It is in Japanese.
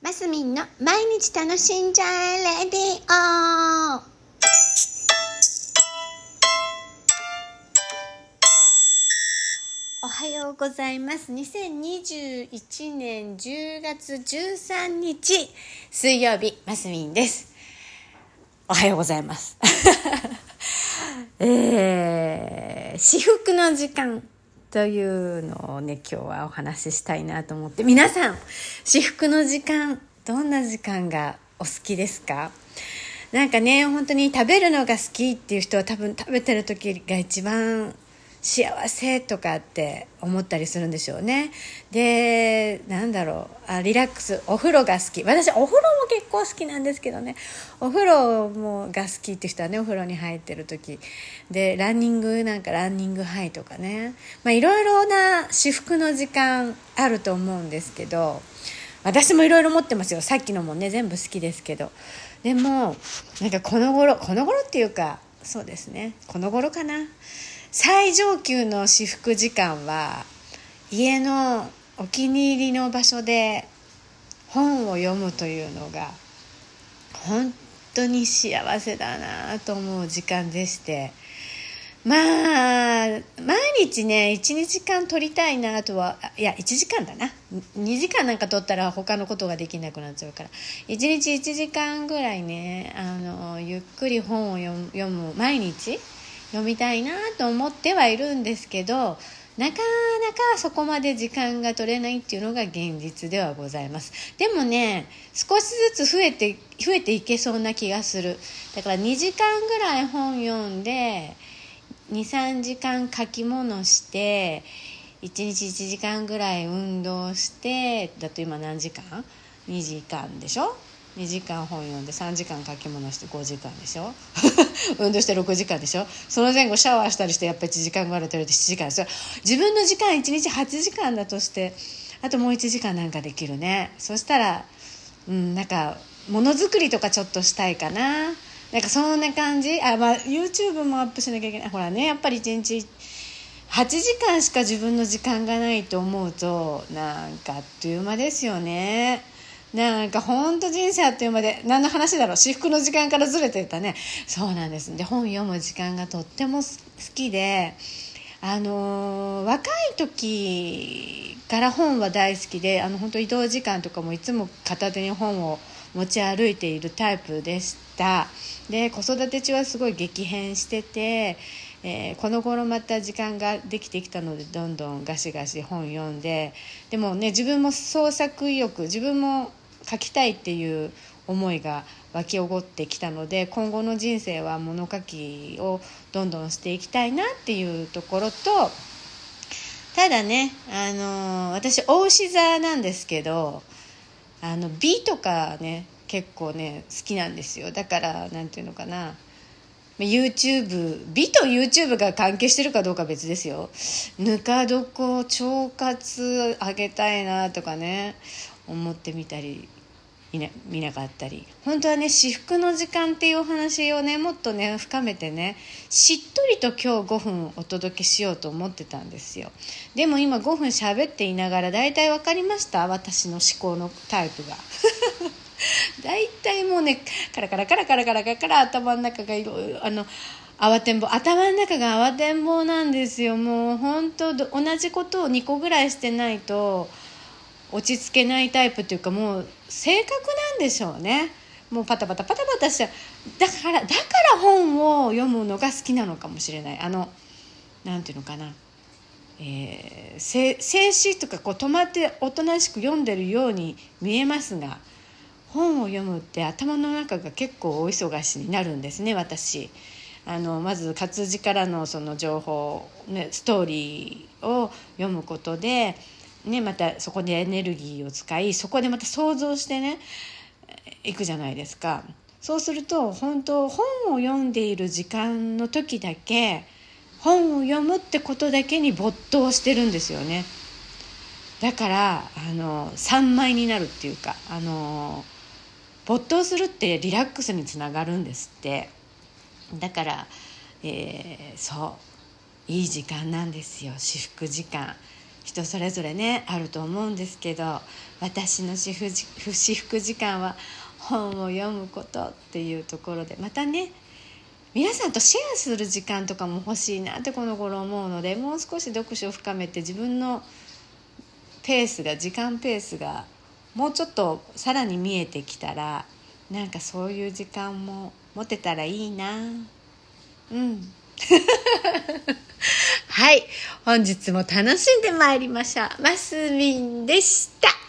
マスミンの毎日楽しんじゃえレディオおはようございます。2021年10月13日水曜日、マスミンです。おはようございます。えー、至福の時間というのをね、今日はお話ししたいなと思って、皆さん、至福の時間、どんな時間がお好きですか？なんかね、本当に食べるのが好きっていう人は多分食べてる時が一番幸せとかって思ったりするんでしょうね。でなんだろう。あリラックス。お風呂が好き。私お風呂も結構好きなんですけどね。お風呂もが好きって人はねお風呂に入ってる時。でランニングなんかランニングハイとかね。まあいろいろな至福の時間あると思うんですけど。私もいろいろ持ってますよ。さっきのもね全部好きですけど。でもなんかこの頃この頃っていうかそうですね。この頃かな。最上級の至福時間は家のお気に入りの場所で本を読むというのが本当に幸せだなと思う時間でして。まあ毎日ね12時間取りたいなとはいや1時間だな。2時間なんか取ったら他のことができなくなっちゃうから。1日1時間ぐらいねあのゆっくり本を読む毎日読みたいなと思ってはいるんですけどなかなかそこまで時間が取れないっていうのが現実ではございます。でもね少しずつ増えて増えていけそうな気がする。だから2時間ぐらい本読んで23時間書き物して1日1時間ぐらい運動してだと今何時間 ?2 時間でしょ？2時間本読んで3時間書き物して5時間でしょ？運動して6時間でしょ？その前後シャワーしたりしてやっぱり1時間ぐらい取れて7時間ですよ。自分の時間1日8時間だとしてあともう1時間なんかできるね。そしたらうんなんかものづくりとかちょっとしたいかな。なんかそんな感じ？あ、まあ、YouTube もアップしなきゃいけない。ほらねやっぱり1日8時間しか自分の時間がないと思うとなんかあっという間ですよね。なんか本当人生あっという間で何の話だろう？私服の時間からずれてたね。そうなんです。で本読む時間がとっても好きであの、若い時から本は大好きであの本当移動時間とかもいつも片手に本を持ち歩いているタイプでした。で子育て中はすごい激変しててえー、この頃また時間ができてきたのでどんどんガシガシ本読んででもね自分も創作意欲自分も書きたいっていう思いが湧き起こってきたので今後の人生は物書きをどんどんしていきたいなっていうところとただね、あのー、私大牛座なんですけどあの美とかね結構ね好きなんですよ。だから何ていうのかな。YouTube 美と YouTube が関係してるかどうか別ですよ。ぬか床腸活あげたいなとかね思ってみたり見な見なかったり。本当はね至福の時間っていうお話をねもっとね深めてねしっとりと今日5分お届けしようと思ってたんですよ。でも今5分喋っていながら大体分かりました？私の思考のタイプが。大体もうねカラカラカラカラカラカラ頭の中がいろいろあの慌てんぼ頭の中が慌てんぼなんですよ。もう本当同じことを2個ぐらいしてないと落ち着けないタイプっていうかもう性格なんでしょうね。もうパタパタパタパタしちゃう。だからだから本を読むのが好きなのかもしれない。あのなんていうのかな。えー、静止とかこう止まっておとなしく読んでるように見えますが本を読むって頭の中が結構大忙しになるんですね私。あのまず活字からのその情報、ね、ストーリーを読むことで、ね、またそこでエネルギーを使いそこでまた想像してねいくじゃないですか。そうすると本当本を読んでいる時間の時だけ本を読むってことだけに没頭してるんですよね。だからあの3枚になるっていうかあの没頭するってリラックスにつながるんですって。だから、えー、そういい時間なんですよ。至福時間。人それぞれねあると思うんですけど私の私服時間は本を読むことっていうところでまたね皆さんとシェアする時間とかも欲しいなってこの頃思うのでもう少し読書を深めて自分のペースが時間ペースがもうちょっとさらに見えてきたらなんかそういう時間も持てたらいいな。うん。はい。本日も楽しんでまいりましょう。マスミンでした。